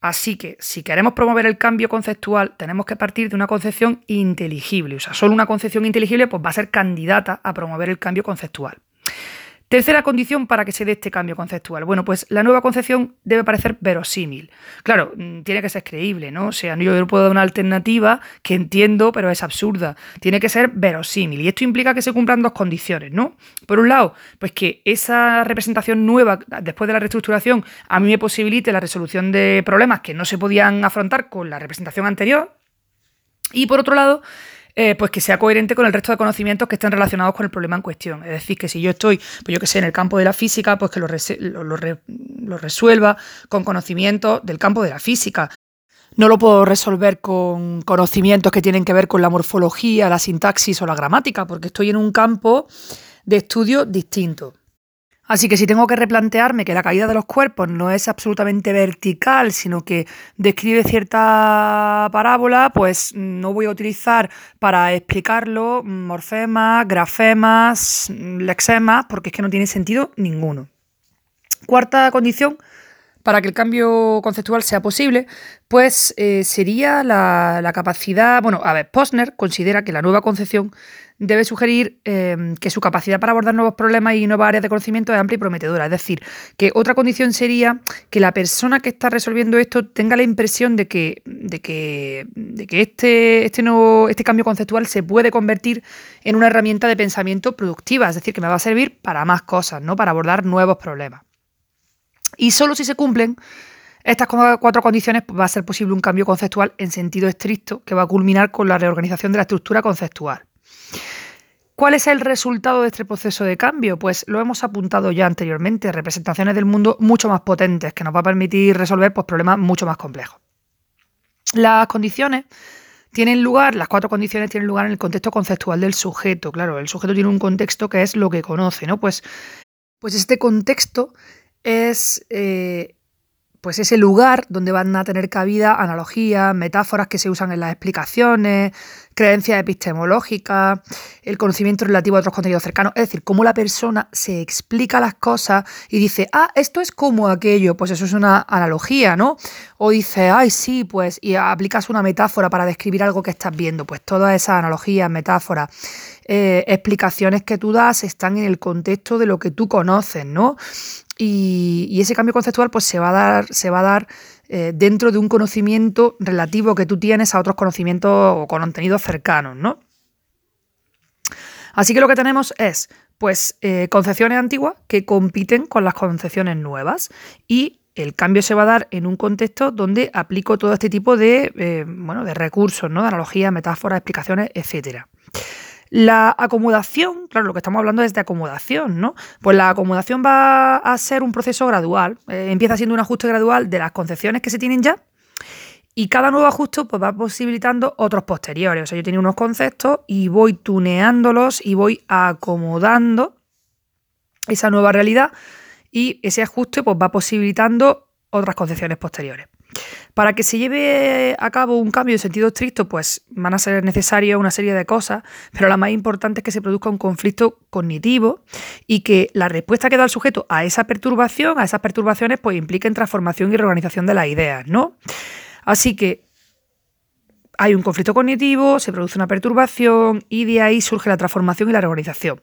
Así que si queremos promover el cambio conceptual, tenemos que partir de una concepción inteligible. O sea, solo una concepción inteligible pues, va a ser candidata a promover el cambio conceptual. Tercera condición para que se dé este cambio conceptual. Bueno, pues la nueva concepción debe parecer verosímil. Claro, mm, tiene que ser creíble, ¿no? O sea, yo no puedo dar una alternativa que entiendo, pero es absurda. Tiene que ser verosímil. Y esto implica que se cumplan dos condiciones, ¿no? Por un lado, pues que esa representación nueva, después de la reestructuración, a mí me posibilite la resolución de problemas que no se podían afrontar con la representación anterior. Y por otro lado, eh, pues que sea coherente con el resto de conocimientos que estén relacionados con el problema en cuestión. Es decir, que si yo estoy, pues yo que sé, en el campo de la física, pues que lo, lo resuelva con conocimientos del campo de la física. No lo puedo resolver con conocimientos que tienen que ver con la morfología, la sintaxis o la gramática, porque estoy en un campo de estudio distinto. Así que si tengo que replantearme que la caída de los cuerpos no es absolutamente vertical, sino que describe cierta parábola, pues no voy a utilizar para explicarlo morfemas, grafemas, lexemas, porque es que no tiene sentido ninguno. Cuarta condición para que el cambio conceptual sea posible, pues eh, sería la, capacidad, bueno, a ver, Posner considera que la nueva concepción debe sugerir em, que su capacidad para abordar nuevos problemas y nuevas áreas de conocimiento es amplia y prometedora. Es decir, que otra condición sería que la persona que está resolviendo esto tenga la impresión de que, de que, de que este, este, nuevo, este cambio conceptual se puede convertir en una herramienta de pensamiento productiva, es decir, que me va a servir para más cosas, ¿no? para abordar nuevos problemas. Y solo si se cumplen estas cuatro condiciones pues, va a ser posible un cambio conceptual en sentido estricto que va a culminar con la reorganización de la estructura conceptual. ¿Cuál es el resultado de este proceso de cambio? Pues lo hemos apuntado ya anteriormente, representaciones del mundo mucho más potentes, que nos va a permitir resolver pues, problemas mucho más complejos. Las condiciones tienen lugar, las cuatro condiciones tienen lugar en el contexto conceptual del sujeto. Claro, el sujeto tiene un contexto que es lo que conoce, ¿no? Pues, pues este contexto es eh, pues ese lugar donde van a tener cabida analogías, metáforas que se usan en las explicaciones, creencias epistemológicas, el conocimiento relativo a otros contenidos cercanos, es decir, cómo la persona se explica las cosas y dice, ah, esto es como aquello, pues eso es una analogía, ¿no? O dice, ay, sí, pues, y aplicas una metáfora para describir algo que estás viendo, pues todas esas analogías, metáforas, eh, explicaciones que tú das están en el contexto de lo que tú conoces, ¿no? Y, ese cambio conceptual pues, se va a dar, se va a dar eh, dentro de un conocimiento relativo que tú tienes a otros conocimientos o contenidos cercanos, ¿no? Así que lo que tenemos es pues eh, concepciones antiguas que compiten con las concepciones nuevas y el cambio se va a dar en un contexto donde aplico todo este tipo de, bueno, de recursos, ¿no? de analogías, metáforas, explicaciones, etcétera. La acomodación, claro, lo que estamos hablando es de acomodación, ¿no? Pues la acomodación va a ser un proceso gradual. Eh, empieza siendo un ajuste gradual de las concepciones que se tienen ya y cada nuevo ajuste pues, va posibilitando otros posteriores. O sea, yo tengo unos conceptos y voy tuneándolos y voy acomodando esa nueva realidad y ese ajuste pues, va posibilitando otras concepciones posteriores. Para que se lleve a cabo un cambio en sentido estricto, pues van a ser necesarias una serie de cosas, pero la más importante es que se produzca un conflicto cognitivo y que la respuesta que da el sujeto a esa perturbación, a esas perturbaciones, pues impliquen transformación y reorganización de las ideas, ¿no? Así que hay un conflicto cognitivo, se produce una perturbación y de ahí surge la transformación y la reorganización.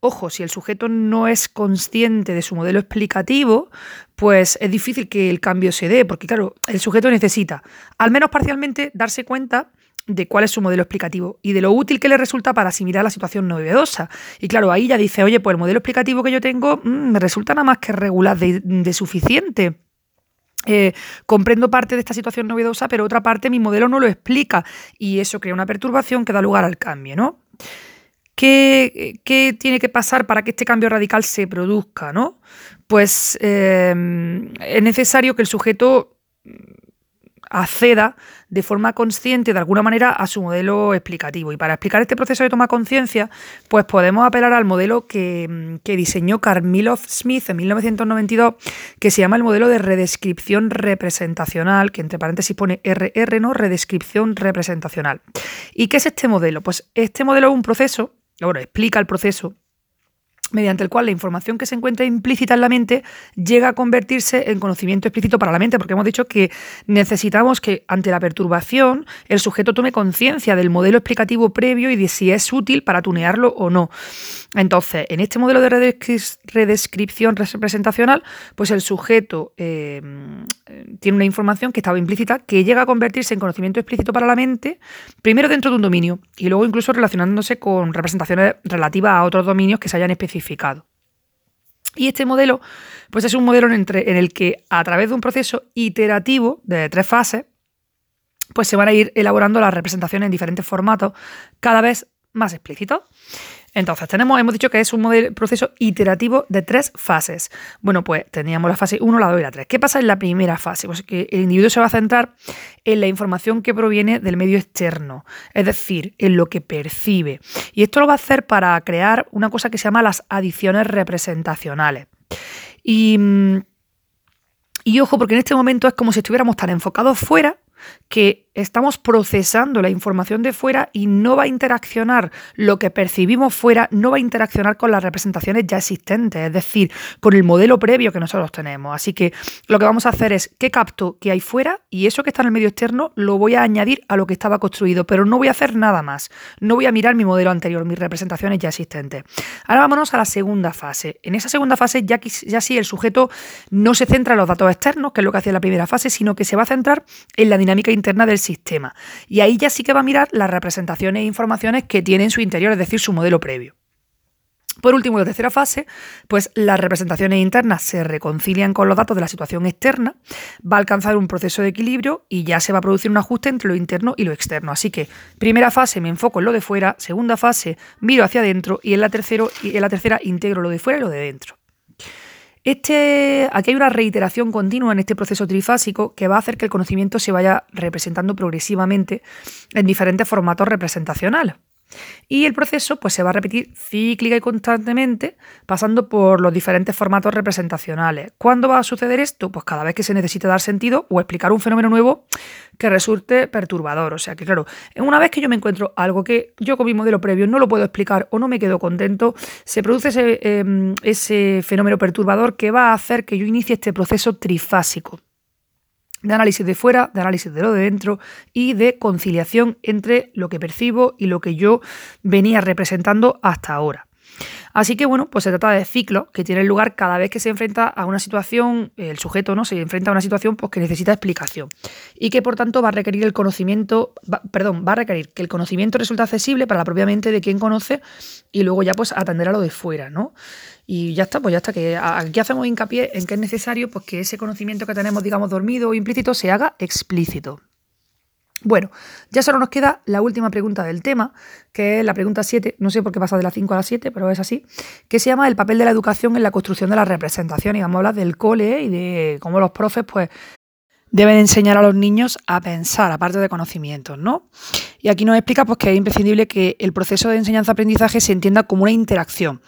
Ojo, si el sujeto no es consciente de su modelo explicativo, pues es difícil que el cambio se dé, porque claro, el sujeto necesita, al menos parcialmente, darse cuenta de cuál es su modelo explicativo y de lo útil que le resulta para asimilar la situación novedosa. Y claro, ahí ya dice, oye, pues el modelo explicativo que yo tengo mm, me resulta nada más que regular de suficiente. Comprendo parte de esta situación novedosa, pero otra parte mi modelo no lo explica y eso crea una perturbación que da lugar al cambio, ¿no? ¿Qué, tiene que pasar para que este cambio radical se produzca, ¿no? Pues eh, es necesario que el sujeto acceda de forma consciente de alguna manera a su modelo explicativo. Y para explicar este proceso de toma conciencia, pues podemos apelar al modelo que, que diseñó Carmilov Smith en 1992, que se llama el modelo de redescripción representacional, que entre paréntesis pone RR, ¿no? Redescripción representacional. ¿Y qué es este modelo? Pues este modelo es un proceso, bueno, explica el proceso mediante el cual la información que se encuentra implícita en la mente llega a convertirse en conocimiento explícito para la mente, porque hemos dicho que necesitamos que ante la perturbación el sujeto tome conciencia del modelo explicativo previo y de si es útil para tunearlo o no. Entonces, en este modelo de redescripción representacional, pues el sujeto eh, tiene una información que estaba implícita que llega a convertirse en conocimiento explícito para la mente, primero dentro de un dominio y luego incluso relacionándose con representaciones relativas a otros dominios que se hayan especificado y este modelo, pues es un modelo en el que a través de un proceso iterativo de tres fases, pues se van a ir elaborando las representaciones en diferentes formatos, cada vez más explícitos. Entonces, tenemos, hemos dicho que es un proceso iterativo de tres fases. Bueno, pues teníamos la fase 1, la 2 y la 3. ¿Qué pasa en la primera fase? Pues que el individuo se va a centrar en la información que proviene del medio externo, es decir, en lo que percibe. Y esto lo va a hacer para crear una cosa que se llama las adiciones representacionales. Y, mm, y ojo, porque en este momento es como si estuviéramos tan enfocados fuera que estamos procesando la información de fuera y no va a interaccionar lo que percibimos fuera, no va a interaccionar con las representaciones ya existentes, es decir, con el modelo previo que nosotros tenemos. Así que lo que vamos a hacer es qué capto que hay fuera y eso que está en el medio externo lo voy a añadir a lo que estaba construido, pero no voy a hacer nada más. No voy a mirar mi modelo anterior, mis representaciones ya existentes. Ahora vámonos a la segunda fase. En esa segunda fase ya, sí el sujeto no se centra en los datos externos, que es lo que hacía la primera fase, sino que se va a centrar en la dinámica interna del sistema. Y ahí ya sí que va a mirar las representaciones e informaciones que tiene en su interior, es decir, su modelo previo. Por último, la tercera fase, pues las representaciones internas se reconcilian con los datos de la situación externa, va a alcanzar un proceso de equilibrio y ya se va a producir un ajuste entre lo interno y lo externo. Así que, primera fase me enfoco en lo de fuera, segunda fase miro hacia adentro y en la, tercero, y en la tercera integro lo de fuera y lo de dentro. Este, aquí hay una reiteración continua en este proceso trifásico que va a hacer que el conocimiento se vaya representando progresivamente en diferentes formatos representacionales. Y el proceso pues, se va a repetir cíclica y constantemente, pasando por los diferentes formatos representacionales. ¿Cuándo va a suceder esto? Pues cada vez que se necesite dar sentido o explicar un fenómeno nuevo que resulte perturbador. O sea que, claro, una vez que yo me encuentro algo que yo con mi modelo previo no lo puedo explicar o no me quedo contento, se produce ese, em, ese fenómeno perturbador que va a hacer que yo inicie este proceso trifásico de análisis de fuera, de análisis de lo de dentro y de conciliación entre lo que percibo y lo que yo venía representando hasta ahora. Así que bueno, pues se trata de ciclos que tienen lugar cada vez que se enfrenta a una situación, el sujeto no se enfrenta a una situación pues, que necesita explicación y que por tanto va a requerir el conocimiento, perdón, va a requerir que el conocimiento resulte accesible para la propia mente de quien conoce y luego ya pues atender a lo de fuera, ¿no? Y ya está, pues ya está, que aquí hacemos hincapié en que es necesario pues, que ese conocimiento que tenemos, digamos, dormido o implícito se haga explícito. Bueno, ya solo nos queda la última pregunta del tema, que es la pregunta 7, no sé por qué pasa de la 5 a la 7, pero es así, que se llama el papel de la educación en la construcción de la representación. Y vamos a hablar del cole y de cómo los profes, pues, deben enseñar a los niños a pensar, aparte de conocimientos, ¿no? Y aquí nos explica pues, que es imprescindible que el proceso de enseñanza-aprendizaje se entienda como una interacción.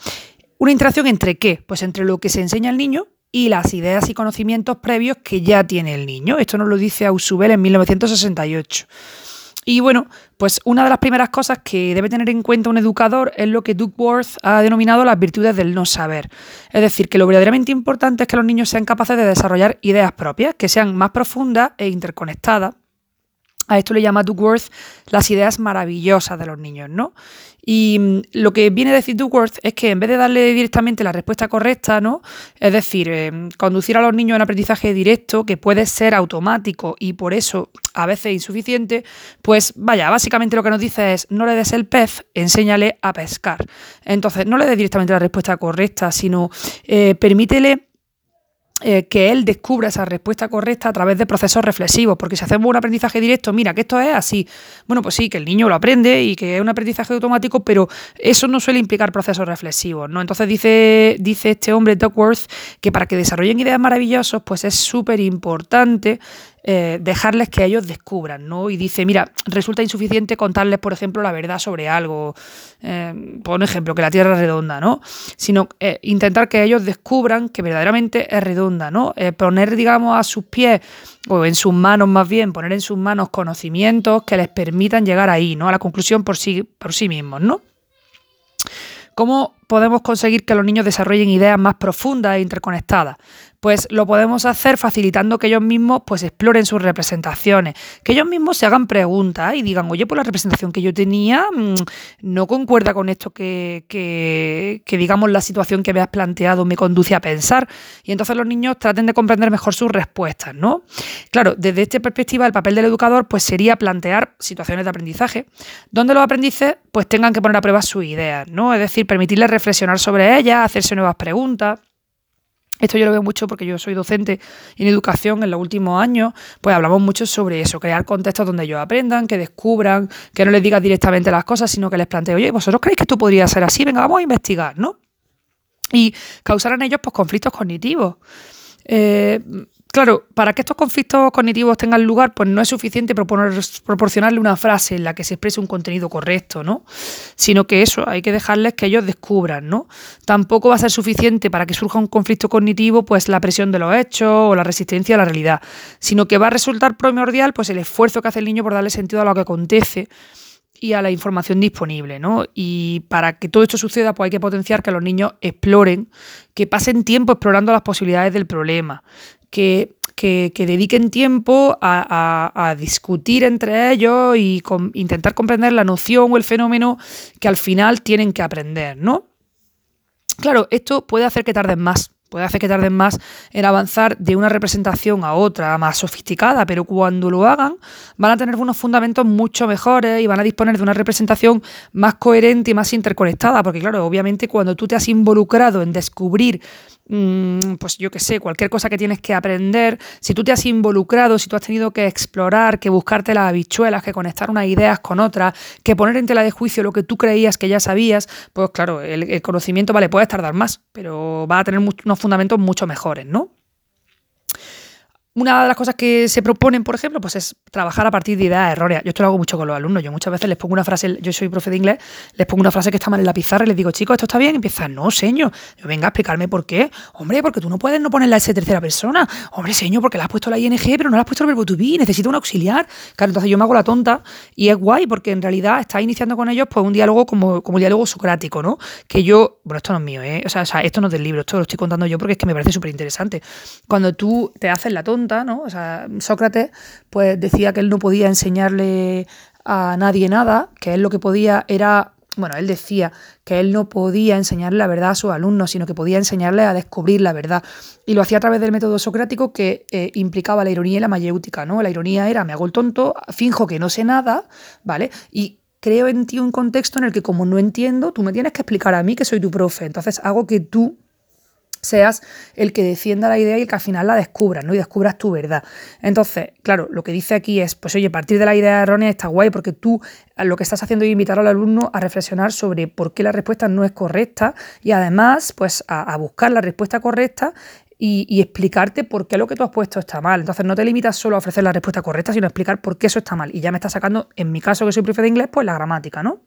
¿Una interacción entre qué? Pues entre lo que se enseña al niño y las ideas y conocimientos previos que ya tiene el niño. Esto nos lo dice Ausubel en 1968. Y bueno, pues una de las primeras cosas que debe tener en cuenta un educador es lo que Duckworth ha denominado las virtudes del no saber. Es decir, que lo verdaderamente importante es que los niños sean capaces de desarrollar ideas propias, que sean más profundas e interconectadas A esto le llama Duckworth las ideas maravillosas de los niños, ¿no? Y mm, lo que viene a decir Duckworth es que en vez de darle directamente la respuesta correcta, ¿no? Es decir, eh, conducir a los niños a un aprendizaje directo que puede ser automático y por eso a veces insuficiente, pues vaya, básicamente lo que nos dice es no le des el pez, enséñale a pescar. Entonces, no le des directamente la respuesta correcta, sino eh, permítele eh, que él descubra esa respuesta correcta a través de procesos reflexivos, porque si hacemos un aprendizaje directo, mira que esto es así, bueno, pues sí, que el niño lo aprende y que es un aprendizaje automático, pero eso no suele implicar procesos reflexivos, ¿no? Entonces dice, dice este hombre, Duckworth, que para que desarrollen ideas maravillosas, pues es súper importante eh, dejarles que ellos descubran, ¿no? Y dice, mira, resulta insuficiente contarles, por ejemplo, la verdad sobre algo, eh, por ejemplo, que la Tierra es redonda, ¿no? Sino eh, intentar que ellos descubran que verdaderamente es redonda, ¿no? poner, digamos, a sus pies, o en sus manos más bien, poner en sus manos conocimientos que les permitan llegar ahí, ¿no? A la conclusión por sí, por sí mismos, ¿no? ¿Cómo podemos conseguir que los niños desarrollen ideas más profundas e interconectadas? Pues lo podemos hacer facilitando que ellos mismos pues exploren sus representaciones, que ellos mismos se hagan preguntas y digan, oye, pues la representación que yo tenía mm, no concuerda con esto que, que, digamos, la situación que me has planteado me conduce a pensar. Y entonces los niños traten de comprender mejor sus respuestas, ¿no? Claro, desde esta perspectiva, el papel del educador pues sería plantear situaciones de aprendizaje donde los aprendices pues tengan que poner a prueba sus ideas, ¿no? Es decir, permitirles reflexionar sobre ellas, hacerse nuevas preguntas. Esto yo lo veo mucho porque yo soy docente en educación en los últimos años, pues hablamos mucho sobre eso, crear contextos donde ellos aprendan, que descubran, que no les digas directamente las cosas, sino que les plantee, oye, ¿vosotros creéis que esto podría ser así? Venga, vamos a investigar, ¿no? Y causar en ellos pues, conflictos cognitivos. Eh, Claro, para que estos conflictos cognitivos tengan lugar, pues no es suficiente proporcionarle una frase en la que se exprese un contenido correcto, ¿no? Sino que eso, hay que dejarles que ellos descubran, ¿no? Tampoco va a ser suficiente para que surja un conflicto cognitivo, pues la presión de los hechos o la resistencia a la realidad, sino que va a resultar primordial, pues el esfuerzo que hace el niño por darle sentido a lo que acontece y a la información disponible, ¿no? Y para que todo esto suceda, pues hay que potenciar que los niños exploren, que pasen tiempo explorando las posibilidades del problema, que, dediquen tiempo a, discutir entre ellos y intentar comprender la noción o el fenómeno que al final tienen que aprender, ¿no? Claro, esto puede hacer que tarden más, puede hacer que tarden más en avanzar de una representación a otra más sofisticada, pero cuando lo hagan van a tener unos fundamentos mucho mejores y van a disponer de una representación más coherente y más interconectada, porque claro, obviamente cuando tú te has involucrado en descubrir pues yo qué sé, cualquier cosa que tienes que aprender, si tú te has involucrado, si tú has tenido que explorar, que buscarte las habichuelas, que conectar unas ideas con otras, que poner en tela de juicio lo que tú creías que ya sabías, pues claro, el, conocimiento, vale, puedes tardar más, pero va a tener unos fundamentos mucho mejores, ¿no? Una de las cosas que se proponen, por ejemplo, pues es trabajar a partir de ideas erróneas. Yo esto lo hago mucho con los alumnos. Yo muchas veces les pongo una frase, yo soy profe de inglés, les pongo una frase que está mal en la pizarra y les digo, chicos, ¿esto está bien? Y empiezan, no, señor. Yo, venga a explicarme por qué. Hombre, porque tú no puedes no poner la S tercera persona. Hombre, señor, porque le has puesto la ING, pero no le has puesto el verbo to be. Necesito un auxiliar. Claro, entonces yo me hago la tonta y es guay porque en realidad está iniciando con ellos pues un diálogo como, como diálogo socrático, ¿no? Que yo, bueno, esto no es mío, ¿eh? O sea, o sea, esto no es del libro, esto lo estoy contando yo porque es que me parece súper interesante. Cuando tú te haces la tonta, ¿no? O sea, Sócrates pues decía que él no podía enseñarle a nadie nada, que él lo que podía era, bueno, él decía que él no podía enseñarle la verdad a sus alumnos, sino que podía enseñarle a descubrir la verdad. Y lo hacía a través del método socrático que eh, implicaba la ironía y la mayéutica, ¿no? La ironía era, me hago el tonto, finjo que no sé nada, ¿vale? Y creo en ti un contexto en el que como no entiendo, tú me tienes que explicar a mí que soy tu profe. Entonces hago que tú seas el que defienda la idea y el que al final la descubras, ¿no? Y descubras tu verdad. Entonces, claro, lo que dice aquí es, pues oye, partir de la idea errónea está guay porque tú lo que estás haciendo es invitar al alumno a reflexionar sobre por qué la respuesta no es correcta y además, pues a, buscar la respuesta correcta y, y, explicarte por qué lo que tú has puesto está mal. Entonces no te limitas solo a ofrecer la respuesta correcta, sino a explicar por qué eso está mal. Y ya me está sacando, en mi caso que soy profe de inglés, pues la gramática, ¿no?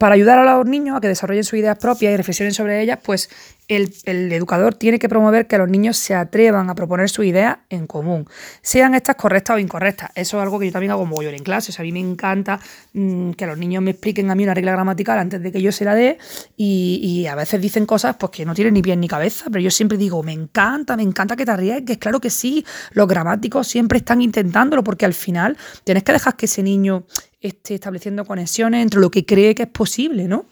Para ayudar a los niños a que desarrollen sus ideas propias y reflexionen sobre ellas, pues el, educador tiene que promover que los niños se atrevan a proponer sus ideas en común, sean estas correctas o incorrectas. Eso es algo que yo también hago mogollón en clase. a mí me encanta mm, que los niños me expliquen a mí una regla gramatical antes de que yo se la dé y, a veces dicen cosas pues, que no tienen ni pie ni cabeza, pero yo siempre digo, me encanta, me encanta que te arriesgues. Claro que sí, los gramáticos siempre están intentándolo porque al final tienes que dejar que ese niño estableciendo conexiones entre lo que cree que es posible, ¿no?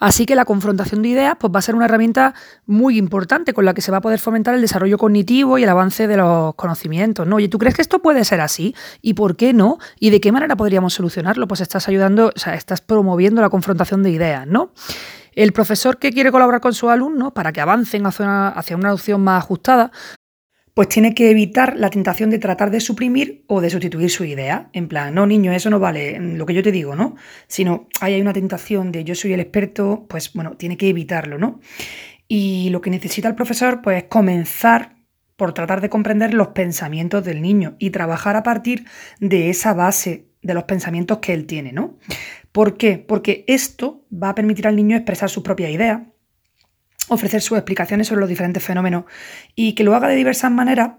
Así que la confrontación de ideas pues, va a ser una herramienta muy importante con la que se va a poder fomentar el desarrollo cognitivo y el avance de los conocimientos. ¿no? Oye, ¿tú crees que esto puede ser así? ¿Y por qué no? ¿Y de qué manera podríamos solucionarlo? Pues estás ayudando, o sea, estás promoviendo la confrontación de ideas, ¿no? El profesor que quiere colaborar con sus alumnos para que avancen hacia una, hacia una adopción más ajustada, pues tiene que evitar la tentación de tratar de suprimir o de sustituir su idea. En plan, no, niño, eso no vale, lo que yo te digo, ¿no? Sino hay una tentación de yo soy el experto, pues bueno, tiene que evitarlo, ¿no? Y lo que necesita el profesor, pues es comenzar por tratar de comprender los pensamientos del niño y trabajar a partir de esa base de los pensamientos que él tiene, ¿no? ¿Por qué? Porque esto va a permitir al niño expresar sus propias ideas ofrecer sus explicaciones sobre los diferentes fenómenos y que lo haga de diversas maneras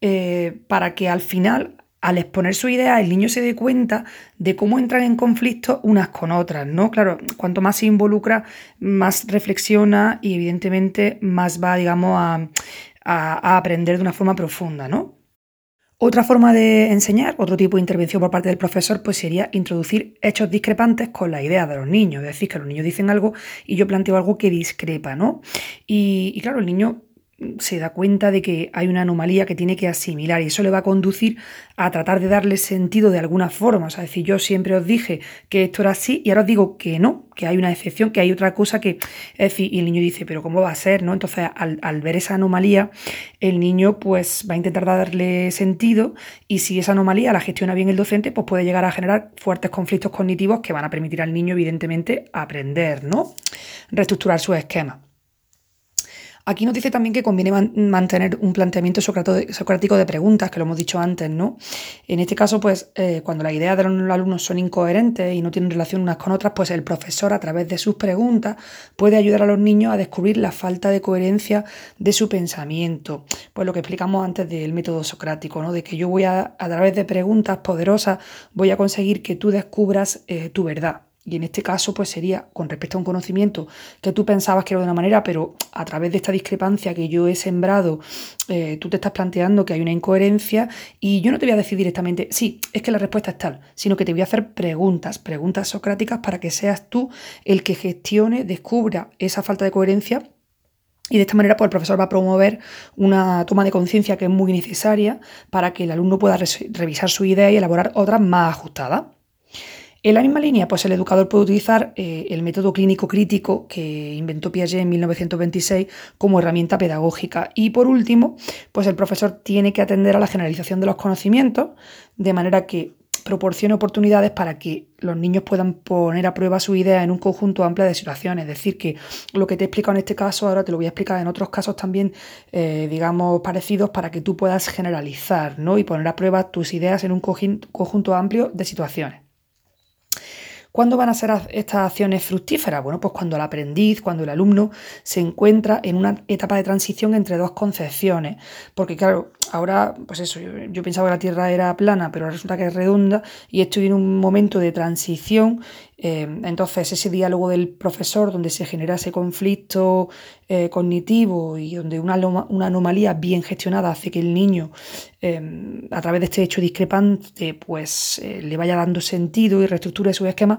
eh, para que al final, al exponer su idea, el niño se dé cuenta de cómo entran en conflicto unas con otras, ¿no? Claro, cuanto más se involucra, más reflexiona y evidentemente más va, digamos, a, a aprender de una forma profunda, ¿no? Otra forma de enseñar, otro tipo de intervención por parte del profesor, pues sería introducir hechos discrepantes con la idea de los niños. Es decir, que los niños dicen algo y yo planteo algo que discrepa, ¿no? Y, y claro, el niño se da cuenta de que hay una anomalía que tiene que asimilar y eso le va a conducir a tratar de darle sentido de alguna forma. O sea, decir, yo siempre os dije que esto era así y ahora os digo que no, que hay una excepción, que hay otra cosa que... Es decir, y el niño dice, pero ¿cómo va a ser? ¿no? Entonces, al, al ver esa anomalía, el niño pues va a intentar darle sentido y si esa anomalía la gestiona bien el docente, pues puede llegar a generar fuertes conflictos cognitivos que van a permitir al niño, evidentemente, aprender, ¿no? Reestructurar su esquema. Aquí nos dice también que conviene mantener un planteamiento socrático de preguntas, que lo hemos dicho antes, ¿no? En este caso, pues, eh, cuando las ideas de los alumnos son incoherentes y no tienen relación unas con otras, pues el profesor, a través de sus preguntas, puede ayudar a los niños a descubrir la falta de coherencia de su pensamiento. Pues lo que explicamos antes del método socrático, ¿no? De que yo voy a, a través de preguntas poderosas, voy a conseguir que tú descubras eh, tu verdad. Y en este caso, pues sería con respecto a un conocimiento que tú pensabas que era de una manera, pero a través de esta discrepancia que yo he sembrado, eh, tú te estás planteando que hay una incoherencia y yo no te voy a decir directamente, sí, es que la respuesta es tal, sino que te voy a hacer preguntas, preguntas socráticas para que seas tú el que gestione, descubra esa falta de coherencia y de esta manera, pues el profesor va a promover una toma de conciencia que es muy necesaria para que el alumno pueda revisar su idea y elaborar otras más ajustadas. En la misma línea, pues el educador puede utilizar eh, el método clínico crítico que inventó Piaget en 1926 como herramienta pedagógica. Y por último, pues el profesor tiene que atender a la generalización de los conocimientos, de manera que proporcione oportunidades para que los niños puedan poner a prueba su idea en un conjunto amplio de situaciones. Es decir, que lo que te he explicado en este caso, ahora te lo voy a explicar en otros casos también, eh, digamos, parecidos, para que tú puedas generalizar ¿no? y poner a prueba tus ideas en un conjunto amplio de situaciones. ¿Cuándo van a ser estas acciones fructíferas? Bueno, pues cuando el aprendiz, cuando el alumno se encuentra en una etapa de transición entre dos concepciones. Porque claro, ahora, pues eso, yo, pensaba que la Tierra era plana, pero resulta que es redonda y estoy en un momento de transición. Eh, entonces, ese diálogo del profesor donde se genera ese conflicto eh, cognitivo y donde una, anomalía bien gestionada hace que el niño, eh, a través de este hecho discrepante, pues le vaya dando sentido y reestructure su esquema,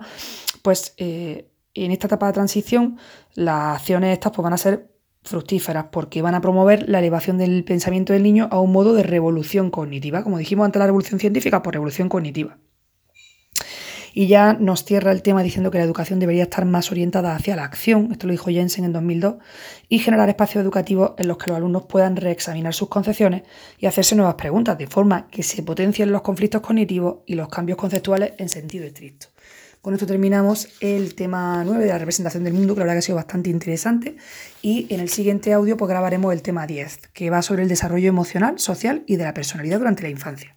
pues en esta etapa de transición las acciones estas pues, van a ser fructíferas porque van a promover la elevación del pensamiento del niño a un modo de revolución cognitiva, como dijimos antes la revolución científica, por pues revolución cognitiva. Y ya nos cierra el tema diciendo que la educación debería estar más orientada hacia la acción, esto lo dijo Jensen en 2002, y generar espacios educativos en los que los alumnos puedan reexaminar sus concepciones y hacerse nuevas preguntas, de forma que se potencien los conflictos cognitivos y los cambios conceptuales en sentido estricto. Con esto terminamos el tema 9 de la representación del mundo, que la verdad que ha sido bastante interesante. Y en el siguiente audio pues grabaremos el tema 10, que va sobre el desarrollo emocional, social y de la personalidad durante la infancia.